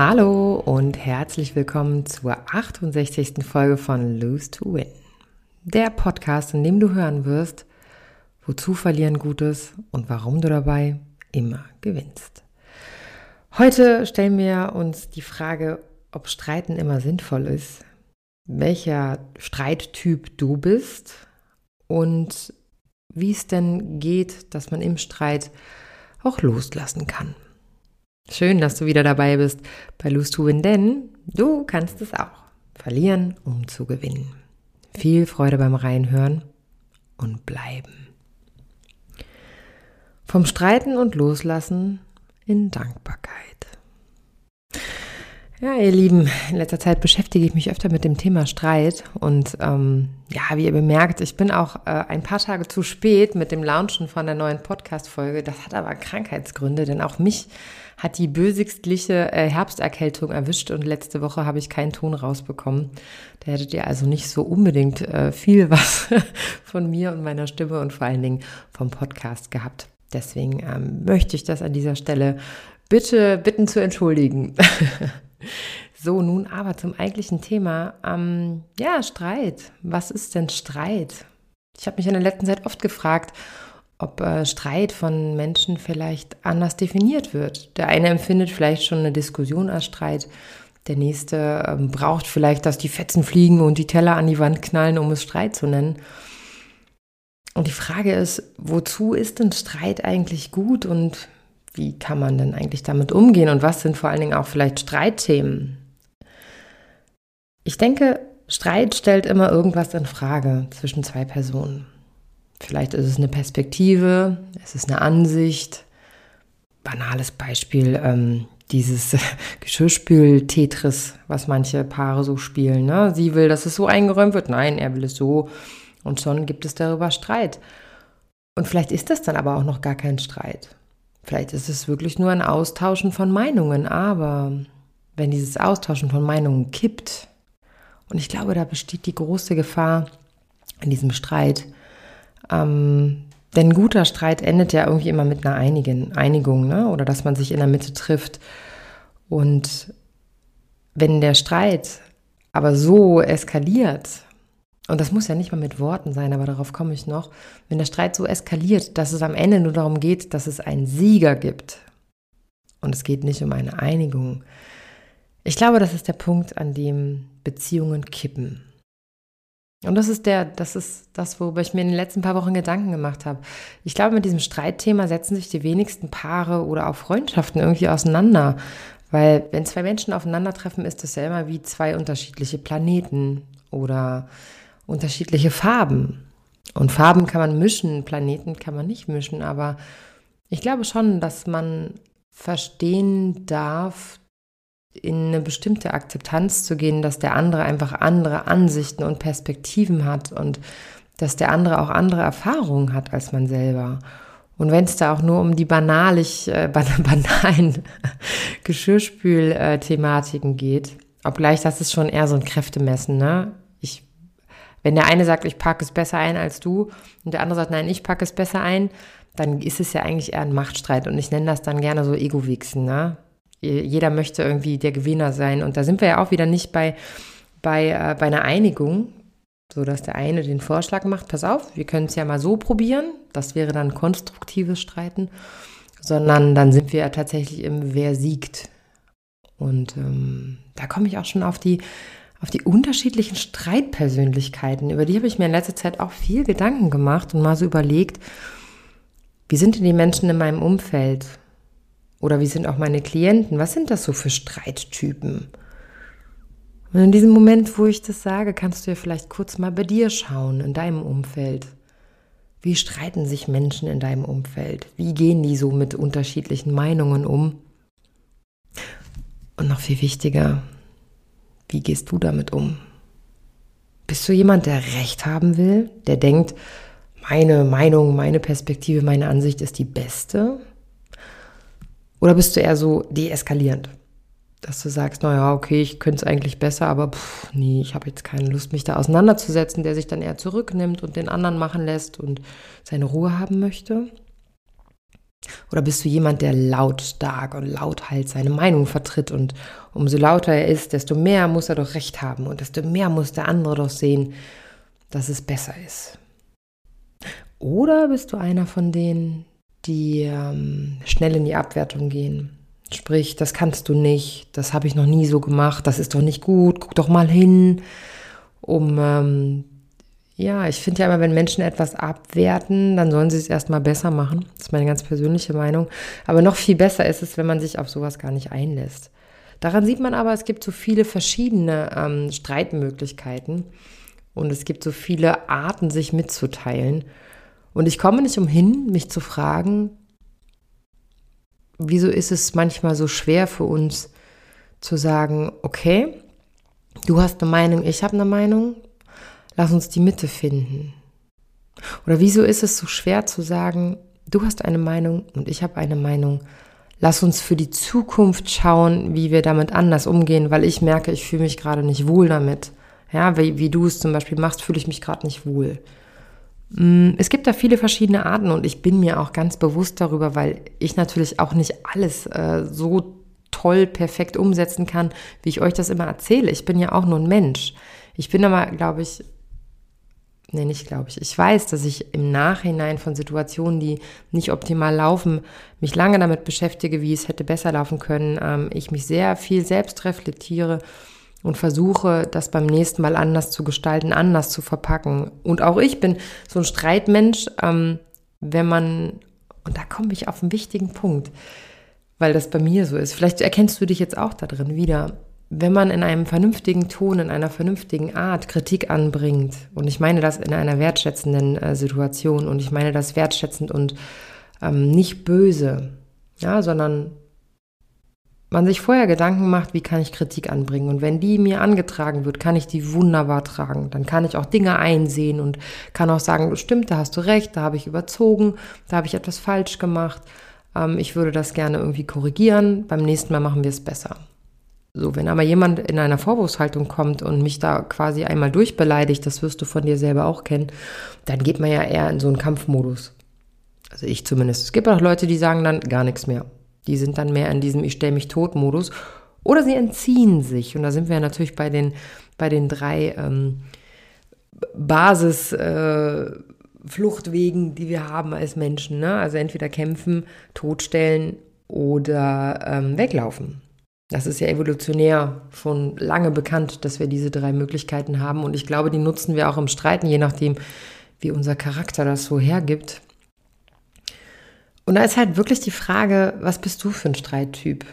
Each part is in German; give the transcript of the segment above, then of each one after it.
Hallo und herzlich willkommen zur 68. Folge von Lose to Win. Der Podcast, in dem du hören wirst, wozu verlieren Gutes und warum du dabei immer gewinnst. Heute stellen wir uns die Frage, ob Streiten immer sinnvoll ist, welcher Streittyp du bist und wie es denn geht, dass man im Streit auch loslassen kann. Schön, dass du wieder dabei bist bei Lose to Win, denn du kannst es auch. Verlieren, um zu gewinnen. Viel Freude beim Reinhören und bleiben. Vom Streiten und Loslassen in Dankbarkeit. Ja, ihr Lieben, in letzter Zeit beschäftige ich mich öfter mit dem Thema Streit und ähm, ja, wie ihr bemerkt, ich bin auch äh, ein paar Tage zu spät mit dem Launchen von der neuen Podcast-Folge. Das hat aber Krankheitsgründe, denn auch mich hat die bösigstliche äh, Herbsterkältung erwischt und letzte Woche habe ich keinen Ton rausbekommen. Da hättet ihr also nicht so unbedingt äh, viel was von mir und meiner Stimme und vor allen Dingen vom Podcast gehabt. Deswegen ähm, möchte ich das an dieser Stelle bitte bitten zu entschuldigen. So, nun aber zum eigentlichen Thema. Ähm, ja, Streit. Was ist denn Streit? Ich habe mich in der letzten Zeit oft gefragt, ob äh, Streit von Menschen vielleicht anders definiert wird. Der eine empfindet vielleicht schon eine Diskussion als Streit. Der nächste ähm, braucht vielleicht, dass die Fetzen fliegen und die Teller an die Wand knallen, um es Streit zu nennen. Und die Frage ist, wozu ist denn Streit eigentlich gut und wie kann man denn eigentlich damit umgehen und was sind vor allen Dingen auch vielleicht Streitthemen? Ich denke, Streit stellt immer irgendwas in Frage zwischen zwei Personen. Vielleicht ist es eine Perspektive, es ist eine Ansicht. Banales Beispiel, ähm, dieses Geschirrspül-Tetris, was manche Paare so spielen. Ne? Sie will, dass es so eingeräumt wird. Nein, er will es so. Und schon gibt es darüber Streit. Und vielleicht ist das dann aber auch noch gar kein Streit. Vielleicht ist es wirklich nur ein Austauschen von Meinungen. Aber wenn dieses Austauschen von Meinungen kippt, und ich glaube, da besteht die große Gefahr in diesem Streit, ähm, denn guter Streit endet ja irgendwie immer mit einer Einigen, Einigung, ne? oder dass man sich in der Mitte trifft. Und wenn der Streit aber so eskaliert, und das muss ja nicht mal mit Worten sein, aber darauf komme ich noch, wenn der Streit so eskaliert, dass es am Ende nur darum geht, dass es einen Sieger gibt und es geht nicht um eine Einigung. Ich glaube, das ist der Punkt, an dem Beziehungen kippen. Und das ist der, das ist das, worüber ich mir in den letzten paar Wochen Gedanken gemacht habe. Ich glaube, mit diesem Streitthema setzen sich die wenigsten Paare oder auch Freundschaften irgendwie auseinander. Weil wenn zwei Menschen aufeinandertreffen, ist das ja immer wie zwei unterschiedliche Planeten oder unterschiedliche Farben. Und Farben kann man mischen, Planeten kann man nicht mischen, aber ich glaube schon, dass man verstehen darf, in eine bestimmte Akzeptanz zu gehen, dass der andere einfach andere Ansichten und Perspektiven hat und dass der andere auch andere Erfahrungen hat als man selber. Und wenn es da auch nur um die banalig, äh, banalen Geschirrspül-Thematiken geht, obgleich das ist schon eher so ein Kräftemessen, ne? Wenn der eine sagt, ich packe es besser ein als du und der andere sagt, nein, ich packe es besser ein, dann ist es ja eigentlich eher ein Machtstreit und ich nenne das dann gerne so Ego-Wichsen, ne? jeder möchte irgendwie der Gewinner sein. Und da sind wir ja auch wieder nicht bei, bei, äh, bei einer Einigung, so dass der eine den Vorschlag macht, pass auf, wir können es ja mal so probieren, das wäre dann konstruktives Streiten, sondern dann sind wir ja tatsächlich im Wer siegt. Und ähm, da komme ich auch schon auf die, auf die unterschiedlichen Streitpersönlichkeiten. Über die habe ich mir in letzter Zeit auch viel Gedanken gemacht und mal so überlegt, wie sind denn die Menschen in meinem Umfeld? Oder wie sind auch meine Klienten? Was sind das so für Streittypen? Und in diesem Moment, wo ich das sage, kannst du ja vielleicht kurz mal bei dir schauen, in deinem Umfeld. Wie streiten sich Menschen in deinem Umfeld? Wie gehen die so mit unterschiedlichen Meinungen um? Und noch viel wichtiger, wie gehst du damit um? Bist du jemand, der Recht haben will, der denkt, meine Meinung, meine Perspektive, meine Ansicht ist die beste? Oder bist du eher so deeskalierend? dass du sagst, naja, okay, ich könnte es eigentlich besser, aber pff, nee, ich habe jetzt keine Lust, mich da auseinanderzusetzen, der sich dann eher zurücknimmt und den anderen machen lässt und seine Ruhe haben möchte? Oder bist du jemand, der lautstark und lauthals seine Meinung vertritt und umso lauter er ist, desto mehr muss er doch recht haben und desto mehr muss der andere doch sehen, dass es besser ist? Oder bist du einer von denen, die ähm, schnell in die Abwertung gehen? Sprich, das kannst du nicht, das habe ich noch nie so gemacht, das ist doch nicht gut, guck doch mal hin, um ähm, ja, ich finde ja immer, wenn Menschen etwas abwerten, dann sollen sie es erstmal besser machen. Das ist meine ganz persönliche Meinung. Aber noch viel besser ist es, wenn man sich auf sowas gar nicht einlässt. Daran sieht man aber, es gibt so viele verschiedene ähm, Streitmöglichkeiten und es gibt so viele Arten, sich mitzuteilen. Und ich komme nicht umhin, mich zu fragen, wieso ist es manchmal so schwer für uns zu sagen, okay, du hast eine Meinung, ich habe eine Meinung, Lass uns die Mitte finden. Oder wieso ist es so schwer zu sagen, du hast eine Meinung und ich habe eine Meinung. Lass uns für die Zukunft schauen, wie wir damit anders umgehen, weil ich merke, ich fühle mich gerade nicht wohl damit. Ja, wie, wie du es zum Beispiel machst, fühle ich mich gerade nicht wohl. Mm, es gibt da viele verschiedene Arten und ich bin mir auch ganz bewusst darüber, weil ich natürlich auch nicht alles äh, so toll, perfekt umsetzen kann, wie ich euch das immer erzähle. Ich bin ja auch nur ein Mensch. Ich bin aber, glaube ich, nee, nicht glaube ich, ich weiß, dass ich im Nachhinein von Situationen, die nicht optimal laufen, mich lange damit beschäftige, wie es hätte besser laufen können. Ähm, ich mich sehr viel selbst reflektiere und versuche, das beim nächsten Mal anders zu gestalten, anders zu verpacken. Und auch ich bin so ein Streitmensch, ähm, wenn man, und da komme ich auf einen wichtigen Punkt, weil das bei mir so ist. Vielleicht erkennst du dich jetzt auch da drin wieder wenn man in einem vernünftigen Ton, in einer vernünftigen Art Kritik anbringt, und ich meine das in einer wertschätzenden äh, Situation, und ich meine das wertschätzend und ähm, nicht böse, ja, sondern man sich vorher Gedanken macht, wie kann ich Kritik anbringen. Und wenn die mir angetragen wird, kann ich die wunderbar tragen. Dann kann ich auch Dinge einsehen und kann auch sagen, stimmt, da hast du recht, da habe ich überzogen, da habe ich etwas falsch gemacht. Ähm, ich würde das gerne irgendwie korrigieren. Beim nächsten Mal machen wir es besser. So, wenn aber jemand in einer Vorwurfshaltung kommt und mich da quasi einmal durchbeleidigt, das wirst du von dir selber auch kennen, dann geht man ja eher in so einen Kampfmodus. Also ich zumindest. Es gibt auch Leute, die sagen dann gar nichts mehr. Die sind dann mehr in diesem Ich stelle mich tot Modus. Oder sie entziehen sich. Und da sind wir ja natürlich bei den, bei den drei ähm, Basis-Fluchtwegen, äh, die wir haben als Menschen. Ne? Also entweder kämpfen, totstellen oder ähm, weglaufen. Das ist ja evolutionär schon lange bekannt, dass wir diese drei Möglichkeiten haben. Und ich glaube, die nutzen wir auch im Streiten, je nachdem, wie unser Charakter das so hergibt. Und da ist halt wirklich die Frage, was bist du für ein Streittyp?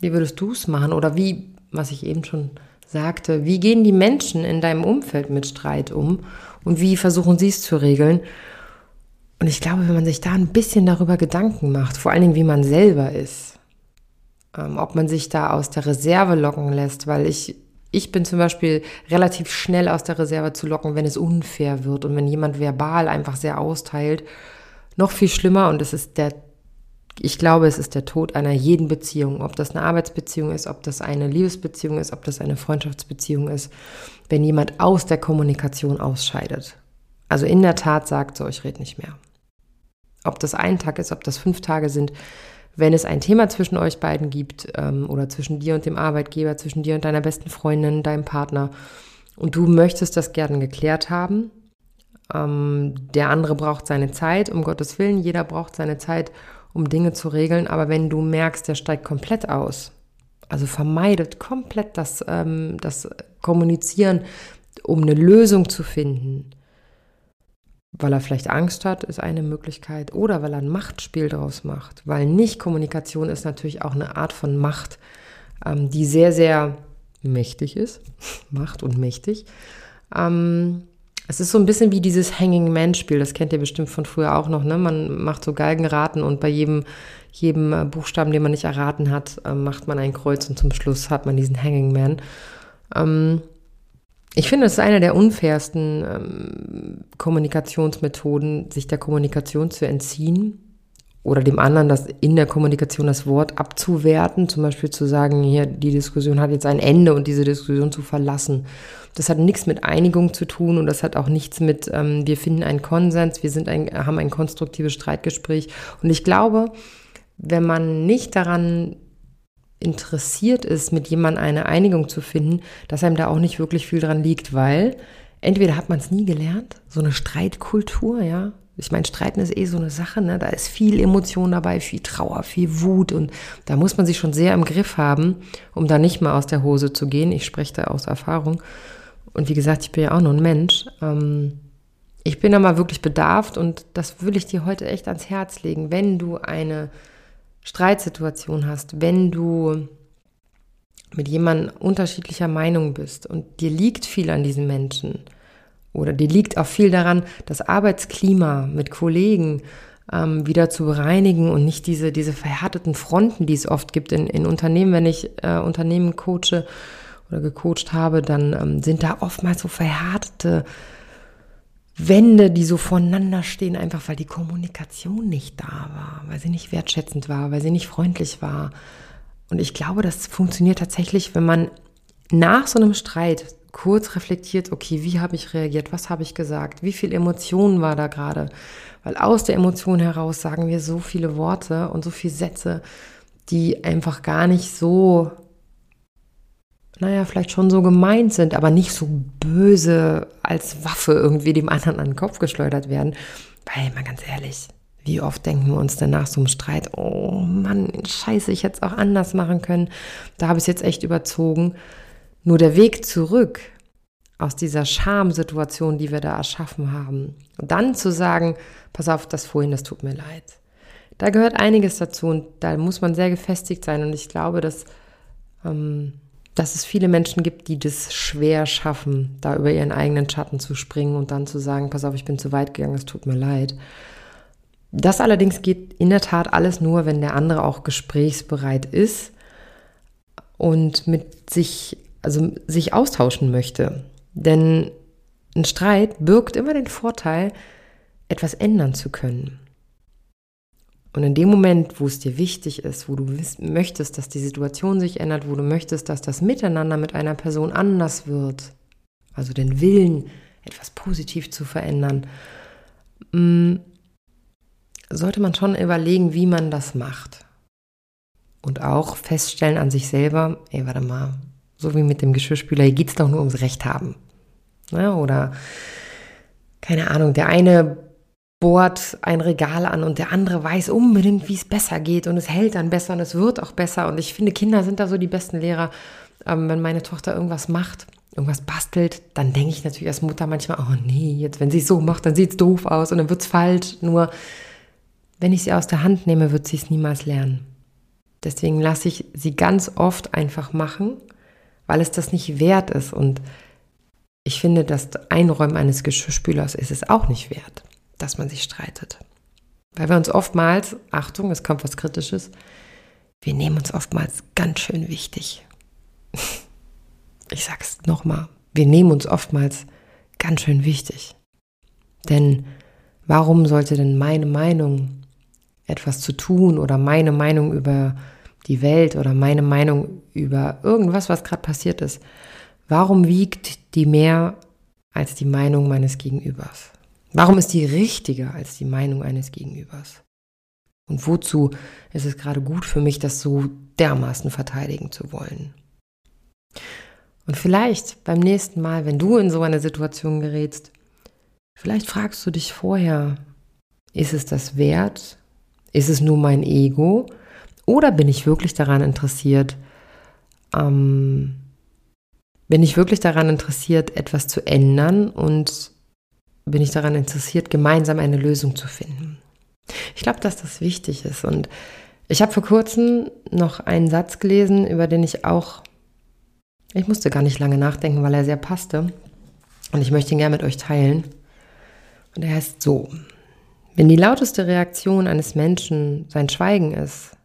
Wie würdest du es machen? Oder wie, was ich eben schon sagte, wie gehen die Menschen in deinem Umfeld mit Streit um? Und wie versuchen sie es zu regeln? Und ich glaube, wenn man sich da ein bisschen darüber Gedanken macht, vor allen Dingen, wie man selber ist, ähm, ob man sich da aus der Reserve locken lässt, weil ich, ich bin zum Beispiel relativ schnell aus der Reserve zu locken, wenn es unfair wird und wenn jemand verbal einfach sehr austeilt. Noch viel schlimmer und es ist der, ich glaube, es ist der Tod einer jeden Beziehung, ob das eine Arbeitsbeziehung ist, ob das eine Liebesbeziehung ist, ob das eine Freundschaftsbeziehung ist, wenn jemand aus der Kommunikation ausscheidet. Also in der Tat sagt so, ich rede nicht mehr. Ob das ein Tag ist, ob das fünf Tage sind, wenn es ein Thema zwischen euch beiden gibt ähm, oder zwischen dir und dem Arbeitgeber, zwischen dir und deiner besten Freundin, deinem Partner und du möchtest das gerne geklärt haben, ähm, der andere braucht seine Zeit, um Gottes Willen, jeder braucht seine Zeit, um Dinge zu regeln, aber wenn du merkst, der steigt komplett aus, also vermeidet komplett das, ähm, das Kommunizieren, um eine Lösung zu finden, weil er vielleicht Angst hat, ist eine Möglichkeit. Oder weil er ein Machtspiel daraus macht. Weil Nicht-Kommunikation ist natürlich auch eine Art von Macht, ähm, die sehr, sehr mächtig ist. Macht und mächtig. Ähm, es ist so ein bisschen wie dieses Hanging Man-Spiel. Das kennt ihr bestimmt von früher auch noch. Ne? Man macht so Galgenraten und bei jedem, jedem äh, Buchstaben, den man nicht erraten hat, äh, macht man ein Kreuz und zum Schluss hat man diesen Hanging Man. Ähm, ich finde, es ist eine der unfairsten ähm, Kommunikationsmethoden, sich der Kommunikation zu entziehen oder dem anderen das in der Kommunikation das Wort abzuwerten, zum Beispiel zu sagen, hier, die Diskussion hat jetzt ein Ende und diese Diskussion zu verlassen. Das hat nichts mit Einigung zu tun und das hat auch nichts mit, ähm, wir finden einen Konsens, wir sind ein, haben ein konstruktives Streitgespräch. Und ich glaube, wenn man nicht daran interessiert ist, mit jemandem eine Einigung zu finden, dass einem da auch nicht wirklich viel dran liegt, weil entweder hat man es nie gelernt, so eine Streitkultur, ja, ich meine, Streiten ist eh so eine Sache, ne? Da ist viel Emotion dabei, viel Trauer, viel Wut und da muss man sich schon sehr im Griff haben, um da nicht mal aus der Hose zu gehen. Ich spreche da aus Erfahrung. Und wie gesagt, ich bin ja auch nur ein Mensch. Ähm, ich bin da mal wirklich bedarft und das will ich dir heute echt ans Herz legen. Wenn du eine Streitsituation hast, wenn du mit jemandem unterschiedlicher Meinung bist und dir liegt viel an diesen Menschen, oder dir liegt auch viel daran, das Arbeitsklima mit Kollegen ähm, wieder zu bereinigen und nicht diese, diese verhärteten Fronten, die es oft gibt in, in Unternehmen. Wenn ich äh, Unternehmen coache oder gecoacht habe, dann ähm, sind da oftmals so verhärtete Wände, die so voneinander stehen, einfach weil die Kommunikation nicht da war, weil sie nicht wertschätzend war, weil sie nicht freundlich war. Und ich glaube, das funktioniert tatsächlich, wenn man nach so einem Streit kurz reflektiert, okay, wie habe ich reagiert, was habe ich gesagt, wie viel Emotion war da gerade, weil aus der Emotion heraus sagen wir so viele Worte und so viele Sätze, die einfach gar nicht so, naja, vielleicht schon so gemeint sind, aber nicht so böse als Waffe irgendwie dem anderen an den Kopf geschleudert werden, weil mal ganz ehrlich, wie oft denken wir uns denn nach so einem Streit, oh Mann, scheiße, ich hätte es auch anders machen können, da habe ich es jetzt echt überzogen. Nur der Weg zurück aus dieser Schamsituation, die wir da erschaffen haben, und dann zu sagen, pass auf, das vorhin, das tut mir leid. Da gehört einiges dazu und da muss man sehr gefestigt sein. Und ich glaube, dass, ähm, dass es viele Menschen gibt, die das schwer schaffen, da über ihren eigenen Schatten zu springen und dann zu sagen, pass auf, ich bin zu weit gegangen, es tut mir leid. Das allerdings geht in der Tat alles nur, wenn der andere auch gesprächsbereit ist und mit sich also sich austauschen möchte. Denn ein Streit birgt immer den Vorteil, etwas ändern zu können. Und in dem Moment, wo es dir wichtig ist, wo du möchtest, dass die Situation sich ändert, wo du möchtest, dass das Miteinander mit einer Person anders wird, also den Willen, etwas positiv zu verändern, mm, sollte man schon überlegen, wie man das macht. Und auch feststellen an sich selber, ey, warte mal, so wie mit dem Geschirrspüler, hier geht es doch nur ums Recht haben. Ja, oder keine Ahnung, der eine bohrt ein Regal an und der andere weiß unbedingt, wie es besser geht und es hält dann besser und es wird auch besser. Und ich finde, Kinder sind da so die besten Lehrer. Ähm, wenn meine Tochter irgendwas macht, irgendwas bastelt, dann denke ich natürlich als Mutter manchmal, oh nee, jetzt wenn sie es so macht, dann sieht es doof aus und dann wird es falsch. Nur wenn ich sie aus der Hand nehme, wird sie es niemals lernen. Deswegen lasse ich sie ganz oft einfach machen weil es das nicht wert ist. Und ich finde, das Einräumen eines Geschirrspülers ist es auch nicht wert, dass man sich streitet. Weil wir uns oftmals, Achtung, es kommt was Kritisches, wir nehmen uns oftmals ganz schön wichtig. Ich sag's nochmal, wir nehmen uns oftmals ganz schön wichtig. Denn warum sollte denn meine Meinung etwas zu tun oder meine Meinung über die Welt oder meine Meinung über irgendwas, was gerade passiert ist, warum wiegt die mehr als die Meinung meines Gegenübers? Warum ist die richtiger als die Meinung eines Gegenübers? Und wozu ist es gerade gut für mich, das so dermaßen verteidigen zu wollen? Und vielleicht beim nächsten Mal, wenn du in so eine Situation gerätst, vielleicht fragst du dich vorher, ist es das wert? Ist es nur mein Ego? Oder bin ich wirklich daran interessiert, ähm, bin ich wirklich daran interessiert, etwas zu ändern und bin ich daran interessiert, gemeinsam eine Lösung zu finden? Ich glaube, dass das wichtig ist. Und ich habe vor kurzem noch einen Satz gelesen, über den ich auch, ich musste gar nicht lange nachdenken, weil er sehr passte. Und ich möchte ihn gerne mit euch teilen. Und er heißt so, wenn die lauteste Reaktion eines Menschen sein Schweigen ist,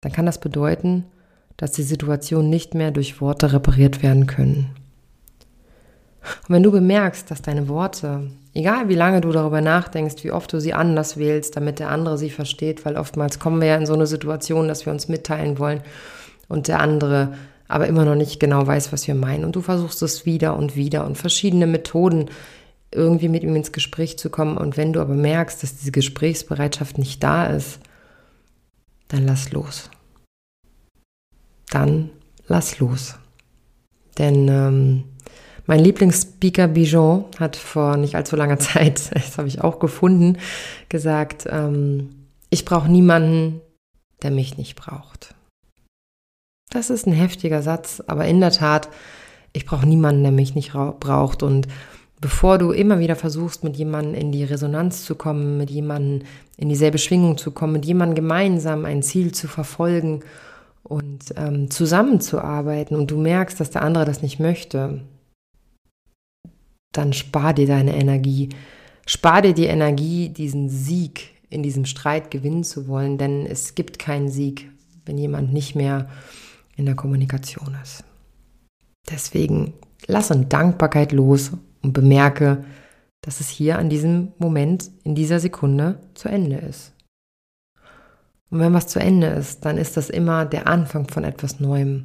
dann kann das bedeuten, dass die Situation nicht mehr durch Worte repariert werden können. Und wenn du bemerkst, dass deine Worte egal wie lange du darüber nachdenkst, wie oft du sie anders wählst, damit der andere sie versteht, weil oftmals kommen wir ja in so eine Situation, dass wir uns mitteilen wollen und der andere aber immer noch nicht genau weiß, was wir meinen. Und du versuchst es wieder und wieder und verschiedene Methoden irgendwie mit ihm ins Gespräch zu kommen. Und wenn du aber merkst, dass diese Gesprächsbereitschaft nicht da ist, dann lass los. Dann lass los. Denn ähm, mein Lieblingsspeaker Bijon hat vor nicht allzu langer Zeit, das habe ich auch gefunden, gesagt, ähm, ich brauche niemanden, der mich nicht braucht. Das ist ein heftiger Satz, aber in der Tat, ich brauche niemanden, der mich nicht braucht. Und bevor du immer wieder versuchst, mit jemandem in die Resonanz zu kommen, mit jemandem in dieselbe Schwingung zu kommen, mit jemandem gemeinsam ein Ziel zu verfolgen und ähm, zusammenzuarbeiten und du merkst, dass der andere das nicht möchte, dann spar dir deine Energie. Spar dir die Energie, diesen Sieg in diesem Streit gewinnen zu wollen, denn es gibt keinen Sieg, wenn jemand nicht mehr in der Kommunikation ist. Deswegen lass in Dankbarkeit los und bemerke, dass es hier an diesem Moment, in dieser Sekunde zu Ende ist. Und wenn was zu Ende ist, dann ist das immer der Anfang von etwas Neuem.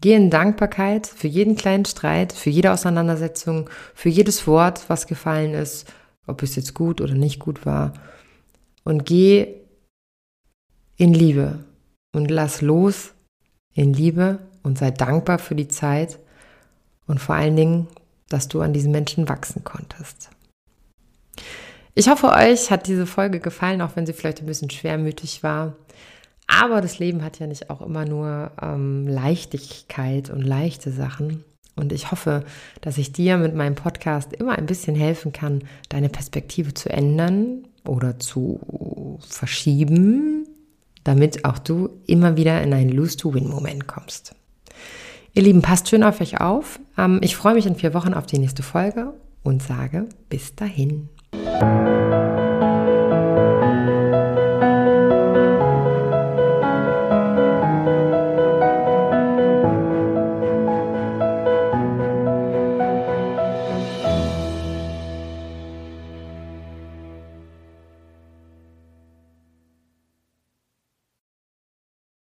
Geh in Dankbarkeit für jeden kleinen Streit, für jede Auseinandersetzung, für jedes Wort, was gefallen ist, ob es jetzt gut oder nicht gut war. Und geh in Liebe und lass los in Liebe und sei dankbar für die Zeit und vor allen Dingen, dass du an diesen Menschen wachsen konntest. Ich hoffe, euch hat diese Folge gefallen, auch wenn sie vielleicht ein bisschen schwermütig war. Aber das Leben hat ja nicht auch immer nur ähm, Leichtigkeit und leichte Sachen. Und ich hoffe, dass ich dir mit meinem Podcast immer ein bisschen helfen kann, deine Perspektive zu ändern oder zu verschieben, damit auch du immer wieder in einen Lose-to-Win-Moment kommst. Ihr Lieben, passt schön auf euch auf. Ähm, ich freue mich in vier Wochen auf die nächste Folge und sage bis dahin.